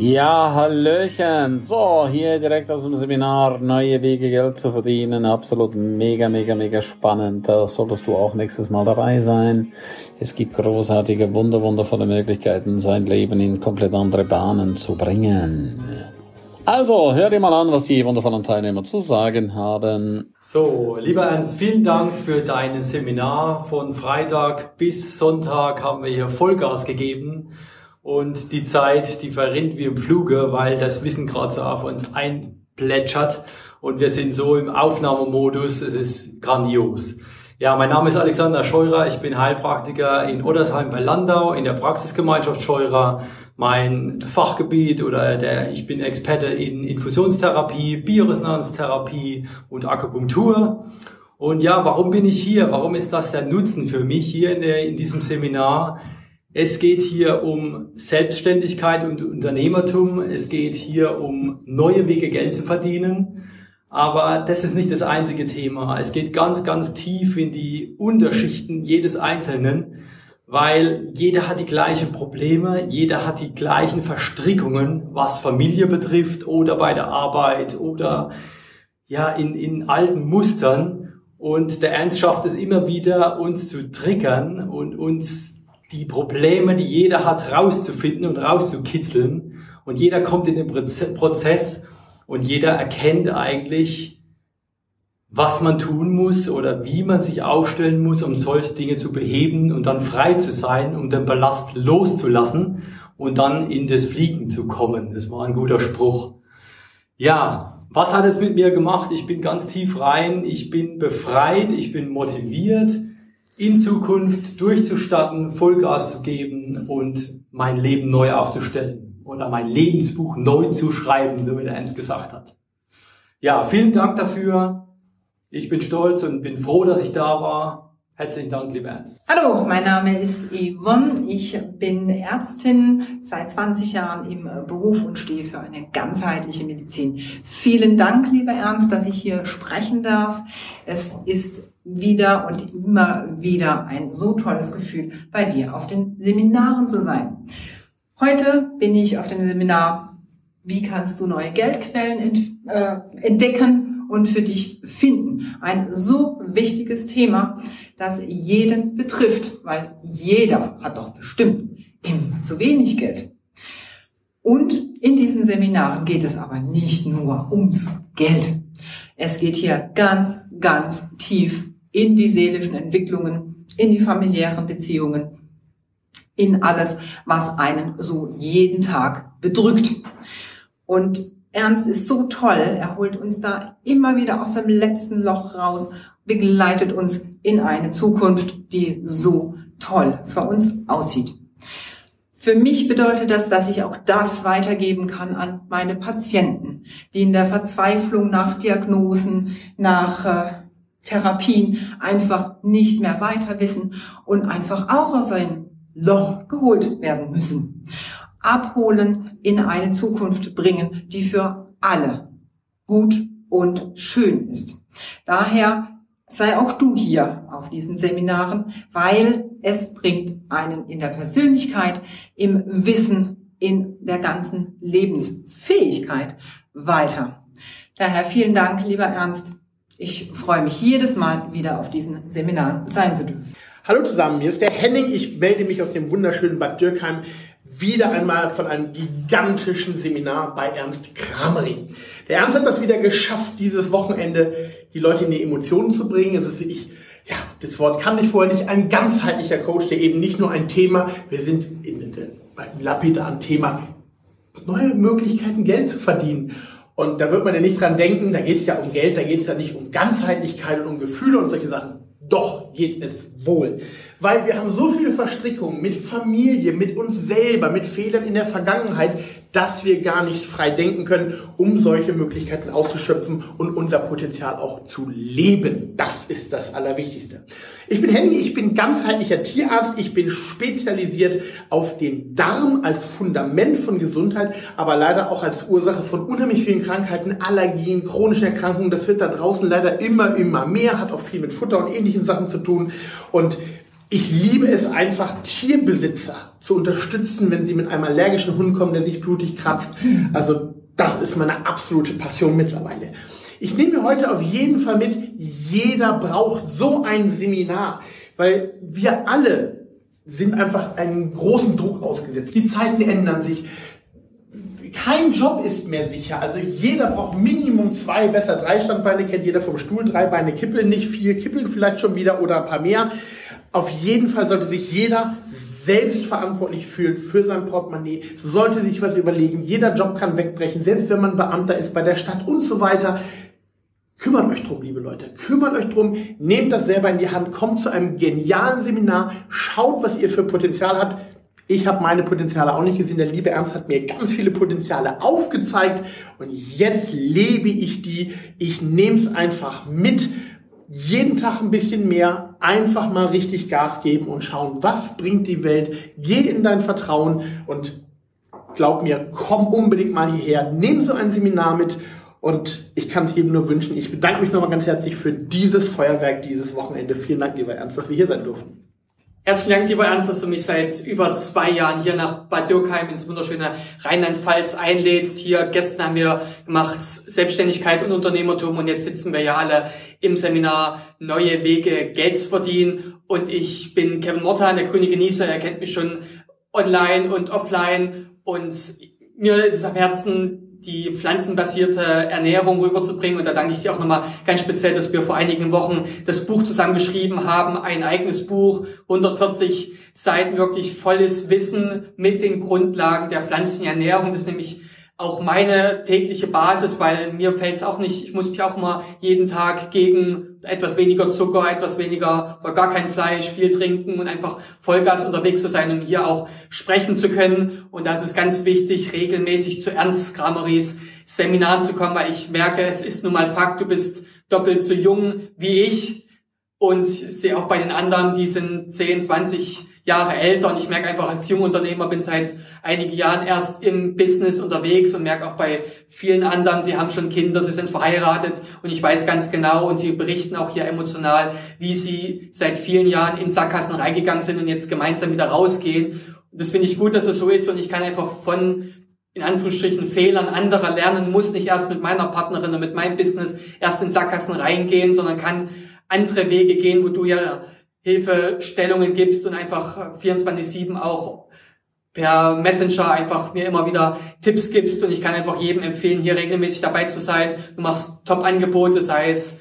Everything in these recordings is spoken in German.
Ja, Hallöchen. So, hier direkt aus dem Seminar Neue Wege Geld zu verdienen. Absolut mega, mega, mega spannend. Da solltest du auch nächstes Mal dabei sein. Es gibt großartige, wunder, wundervolle Möglichkeiten, sein Leben in komplett andere Bahnen zu bringen. Also, hör dir mal an, was die wundervollen Teilnehmer zu sagen haben. So, lieber Ernst, vielen Dank für dein Seminar. Von Freitag bis Sonntag haben wir hier Vollgas gegeben. Und die Zeit, die verrinnt wie im Fluge, weil das Wissen gerade so auf uns einplätschert. Und wir sind so im Aufnahmemodus. Es ist grandios. Ja, mein Name ist Alexander Scheurer. Ich bin Heilpraktiker in Oddersheim bei Landau in der Praxisgemeinschaft Scheurer. Mein Fachgebiet oder der, ich bin Experte in Infusionstherapie, Bioresonanztherapie und Akupunktur. Und ja, warum bin ich hier? Warum ist das der Nutzen für mich hier in, der, in diesem Seminar? Es geht hier um Selbstständigkeit und Unternehmertum. Es geht hier um neue Wege, Geld zu verdienen. Aber das ist nicht das einzige Thema. Es geht ganz, ganz tief in die Unterschichten jedes Einzelnen, weil jeder hat die gleichen Probleme, jeder hat die gleichen Verstrickungen, was Familie betrifft oder bei der Arbeit oder ja, in, in alten Mustern. Und der Ernst schafft es immer wieder, uns zu triggern und uns die Probleme, die jeder hat, rauszufinden und rauszukitzeln. Und jeder kommt in den Prozess und jeder erkennt eigentlich, was man tun muss oder wie man sich aufstellen muss, um solche Dinge zu beheben und dann frei zu sein, um den Ballast loszulassen und dann in das Fliegen zu kommen. Das war ein guter Spruch. Ja, was hat es mit mir gemacht? Ich bin ganz tief rein, ich bin befreit, ich bin motiviert, in Zukunft durchzustatten, Vollgas zu geben und mein Leben neu aufzustellen oder mein Lebensbuch neu zu schreiben, so wie der Ernst gesagt hat. Ja, vielen Dank dafür. Ich bin stolz und bin froh, dass ich da war. Herzlichen Dank, lieber Ernst. Hallo, mein Name ist Yvonne. Ich bin Ärztin seit 20 Jahren im Beruf und stehe für eine ganzheitliche Medizin. Vielen Dank, lieber Ernst, dass ich hier sprechen darf. Es ist wieder und immer wieder ein so tolles Gefühl, bei dir auf den Seminaren zu sein. Heute bin ich auf dem Seminar, wie kannst du neue Geldquellen äh, entdecken und für dich finden. Ein so wichtiges Thema, das jeden betrifft, weil jeder hat doch bestimmt immer zu wenig Geld. Und in diesen Seminaren geht es aber nicht nur ums Geld. Es geht hier ganz, ganz tief in die seelischen Entwicklungen, in die familiären Beziehungen, in alles, was einen so jeden Tag bedrückt. Und Ernst ist so toll, er holt uns da immer wieder aus dem letzten Loch raus, begleitet uns in eine Zukunft, die so toll für uns aussieht. Für mich bedeutet das, dass ich auch das weitergeben kann an meine Patienten, die in der Verzweiflung nach Diagnosen, nach äh, Therapien einfach nicht mehr weiter wissen und einfach auch aus einem Loch geholt werden müssen. Abholen, in eine Zukunft bringen, die für alle gut und schön ist. Daher sei auch du hier auf diesen Seminaren, weil es bringt einen in der Persönlichkeit, im Wissen, in der ganzen Lebensfähigkeit weiter. Daher vielen Dank, lieber Ernst, ich freue mich jedes Mal wieder auf diesen Seminaren sein zu dürfen. Hallo zusammen, hier ist der Henning. Ich melde mich aus dem wunderschönen Bad Dürkheim wieder einmal von einem gigantischen Seminar bei Ernst Kramery. Der Ernst hat das wieder geschafft, dieses Wochenende die Leute in die Emotionen zu bringen. Es ist ich, ja, das Wort kann ich vorher nicht, ein ganzheitlicher Coach, der eben nicht nur ein Thema, wir sind in der lapidaren Thema, neue Möglichkeiten Geld zu verdienen. Und da wird man ja nicht dran denken, da geht es ja um Geld, da geht es ja nicht um Ganzheitlichkeit und um Gefühle und solche Sachen. Doch geht es wohl. Weil wir haben so viele Verstrickungen mit Familie, mit uns selber, mit Fehlern in der Vergangenheit, dass wir gar nicht frei denken können, um solche Möglichkeiten auszuschöpfen und unser Potenzial auch zu leben. Das ist das Allerwichtigste. Ich bin Henry, ich bin ganzheitlicher Tierarzt, ich bin spezialisiert auf den Darm als Fundament von Gesundheit, aber leider auch als Ursache von unheimlich vielen Krankheiten, Allergien, chronischen Erkrankungen. Das wird da draußen leider immer, immer mehr, hat auch viel mit Futter und ähnlichen Sachen zu tun. Und Ich liebe es einfach, Tierbesitzer zu unterstützen, wenn sie mit einem allergischen Hund kommen, der sich blutig kratzt. Also das ist meine absolute Passion mittlerweile. Ich nehme mir heute auf jeden Fall mit, jeder braucht so ein Seminar, weil wir alle sind einfach einem großen Druck ausgesetzt. Die Zeiten ändern sich. Kein Job ist mehr sicher. Also jeder braucht Minimum zwei, besser drei Standbeine, kennt jeder vom Stuhl, drei Beine kippeln, nicht vier kippeln vielleicht schon wieder oder ein paar mehr. Auf jeden Fall sollte sich jeder selbstverantwortlich fühlen für sein Portemonnaie, sollte sich was überlegen. Jeder Job kann wegbrechen, selbst wenn man Beamter ist bei der Stadt und so weiter. Kümmert euch drum, liebe Leute. Kümmert euch drum. Nehmt das selber in die Hand. Kommt zu einem genialen Seminar. Schaut, was ihr für Potenzial habt. Ich habe meine Potenziale auch nicht gesehen. Der liebe Ernst hat mir ganz viele Potenziale aufgezeigt und jetzt lebe ich die. Ich nehme es einfach mit jeden Tag ein bisschen mehr, einfach mal richtig Gas geben und schauen, was bringt die Welt. Geh in dein Vertrauen und glaub mir, komm unbedingt mal hierher, nimm so ein Seminar mit und ich kann es jedem nur wünschen. Ich bedanke mich nochmal ganz herzlich für dieses Feuerwerk dieses Wochenende. Vielen Dank, lieber Ernst, dass wir hier sein durften. Herzlichen Dank, lieber Ernst, dass du mich seit über zwei Jahren hier nach Bad Dürkheim ins wunderschöne Rheinland-Pfalz einlädst. Hier gestern haben wir gemacht Selbstständigkeit und Unternehmertum und jetzt sitzen wir ja alle im Seminar Neue Wege, Geld zu verdienen. Und ich bin Kevin Mortan, der grüne Genießer. Er kennt mich schon online und offline. Und mir ist es am Herzen, die pflanzenbasierte Ernährung rüberzubringen. Und da danke ich dir auch nochmal ganz speziell, dass wir vor einigen Wochen das Buch zusammengeschrieben haben, ein eigenes Buch, 140 Seiten wirklich volles Wissen mit den Grundlagen der pflanzlichen Ernährung. Das ist nämlich auch meine tägliche Basis, weil mir fällt es auch nicht, ich muss mich auch mal jeden Tag gegen etwas weniger Zucker, etwas weniger oder gar kein Fleisch, viel trinken und einfach Vollgas unterwegs zu sein, um hier auch sprechen zu können. Und das ist ganz wichtig, regelmäßig zu Ernst Grammaries Seminaren zu kommen, weil ich merke, es ist nun mal Fakt, du bist doppelt so jung wie ich und sehe auch bei den anderen, die sind 10, 20 Jahre älter und ich merke einfach als Jungunternehmer bin seit einigen Jahren erst im Business unterwegs und merke auch bei vielen anderen, sie haben schon Kinder, sie sind verheiratet und ich weiß ganz genau und sie berichten auch hier emotional, wie sie seit vielen Jahren in Sackgassen reingegangen sind und jetzt gemeinsam wieder rausgehen. Und das finde ich gut, dass es so ist und ich kann einfach von in Anführungsstrichen Fehlern anderer lernen, muss nicht erst mit meiner Partnerin oder mit meinem Business erst in Sackgassen reingehen, sondern kann andere Wege gehen, wo du ja Hilfestellungen gibst und einfach 24-7 auch per Messenger einfach mir immer wieder Tipps gibst und ich kann einfach jedem empfehlen, hier regelmäßig dabei zu sein. Du machst Top-Angebote, sei es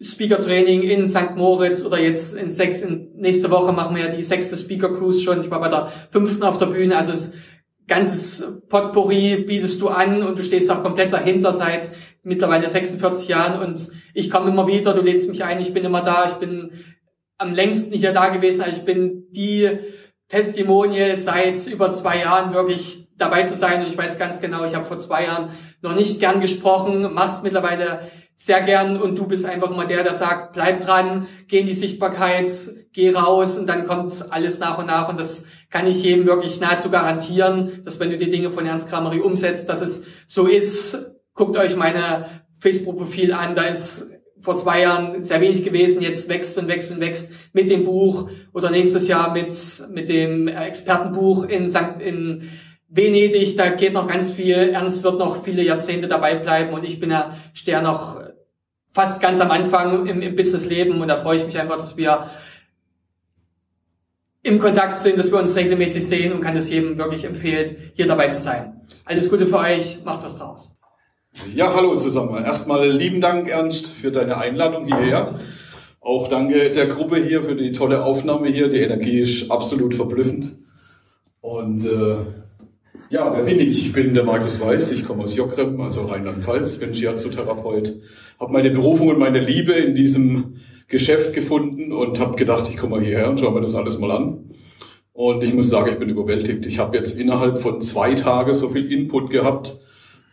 Speaker-Training in St. Moritz oder jetzt in, sechs, in nächste Woche machen wir ja die sechste Speaker-Cruise schon. Ich war bei der fünften auf der Bühne, also es ganzes Potpourri bietest du an und du stehst auch komplett dahinter seit mittlerweile 46 Jahren und ich komme immer wieder, du lädst mich ein, ich bin immer da, ich bin am längsten hier da gewesen. Also ich bin die Testimonie seit über zwei Jahren wirklich dabei zu sein. Und ich weiß ganz genau, ich habe vor zwei Jahren noch nicht gern gesprochen, mach's mittlerweile sehr gern und du bist einfach immer der, der sagt, bleib dran, geh in die Sichtbarkeit, geh raus und dann kommt alles nach und nach und das kann ich jedem wirklich nahezu garantieren, dass wenn du die Dinge von Ernst Kramery umsetzt, dass es so ist. Guckt euch meine Facebook-Profil an, da ist vor zwei Jahren sehr wenig gewesen, jetzt wächst und wächst und wächst mit dem Buch oder nächstes Jahr mit, mit dem Expertenbuch in St. in Venedig, da geht noch ganz viel, Ernst wird noch viele Jahrzehnte dabei bleiben und ich bin ja, stehe noch fast ganz am Anfang im, im Businessleben und da freue ich mich einfach, dass wir im Kontakt sind, dass wir uns regelmäßig sehen und kann es jedem wirklich empfehlen, hier dabei zu sein. Alles Gute für euch, macht was draus. Ja, hallo zusammen. Erstmal lieben Dank, Ernst, für deine Einladung hierher. Auch danke der Gruppe hier für die tolle Aufnahme hier. Die Energie ist absolut verblüffend. Und äh, ja, wer bin ich? Ich bin der Markus Weiß, ich komme aus Jockrem, also Rheinland-Pfalz, bin Shiatsu-Therapeut, habe meine Berufung und meine Liebe in diesem Geschäft gefunden und habe gedacht, ich komme mal hierher und schaue mir das alles mal an. Und ich muss sagen, ich bin überwältigt. Ich habe jetzt innerhalb von zwei Tagen so viel Input gehabt,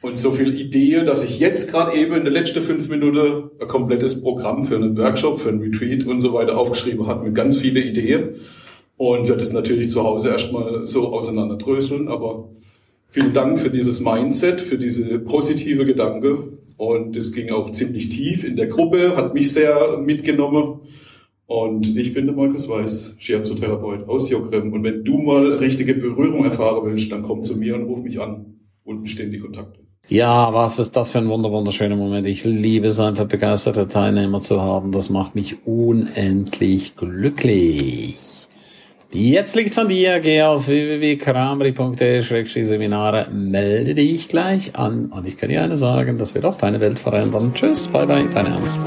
und so viel Idee, dass ich jetzt gerade eben in der letzten fünf Minuten ein komplettes Programm für einen Workshop, für einen Retreat und so weiter aufgeschrieben habe mit ganz viele Ideen und werde es natürlich zu Hause erstmal so auseinanderdröseln, aber vielen Dank für dieses Mindset, für diese positive Gedanke und es ging auch ziemlich tief in der Gruppe, hat mich sehr mitgenommen Und ich bin der Markus Weiß, Shiatsu-Therapeut aus Jogrem. Und wenn du mal richtige Berührung erfahren willst, dann komm zu mir und ruf mich an. Unten stehen die Kontakte. Ja, was ist das für ein wunder wunderschöner Moment. Ich liebe es einfach, begeisterte Teilnehmer zu haben. Das macht mich unendlich glücklich. Jetzt liegt's an dir. Geh auf www.kramri.de-seminare, melde dich gleich an und ich kann dir eine sagen, das wird auch deine Welt verändern. Tschüss, bye bye, dein Ernst.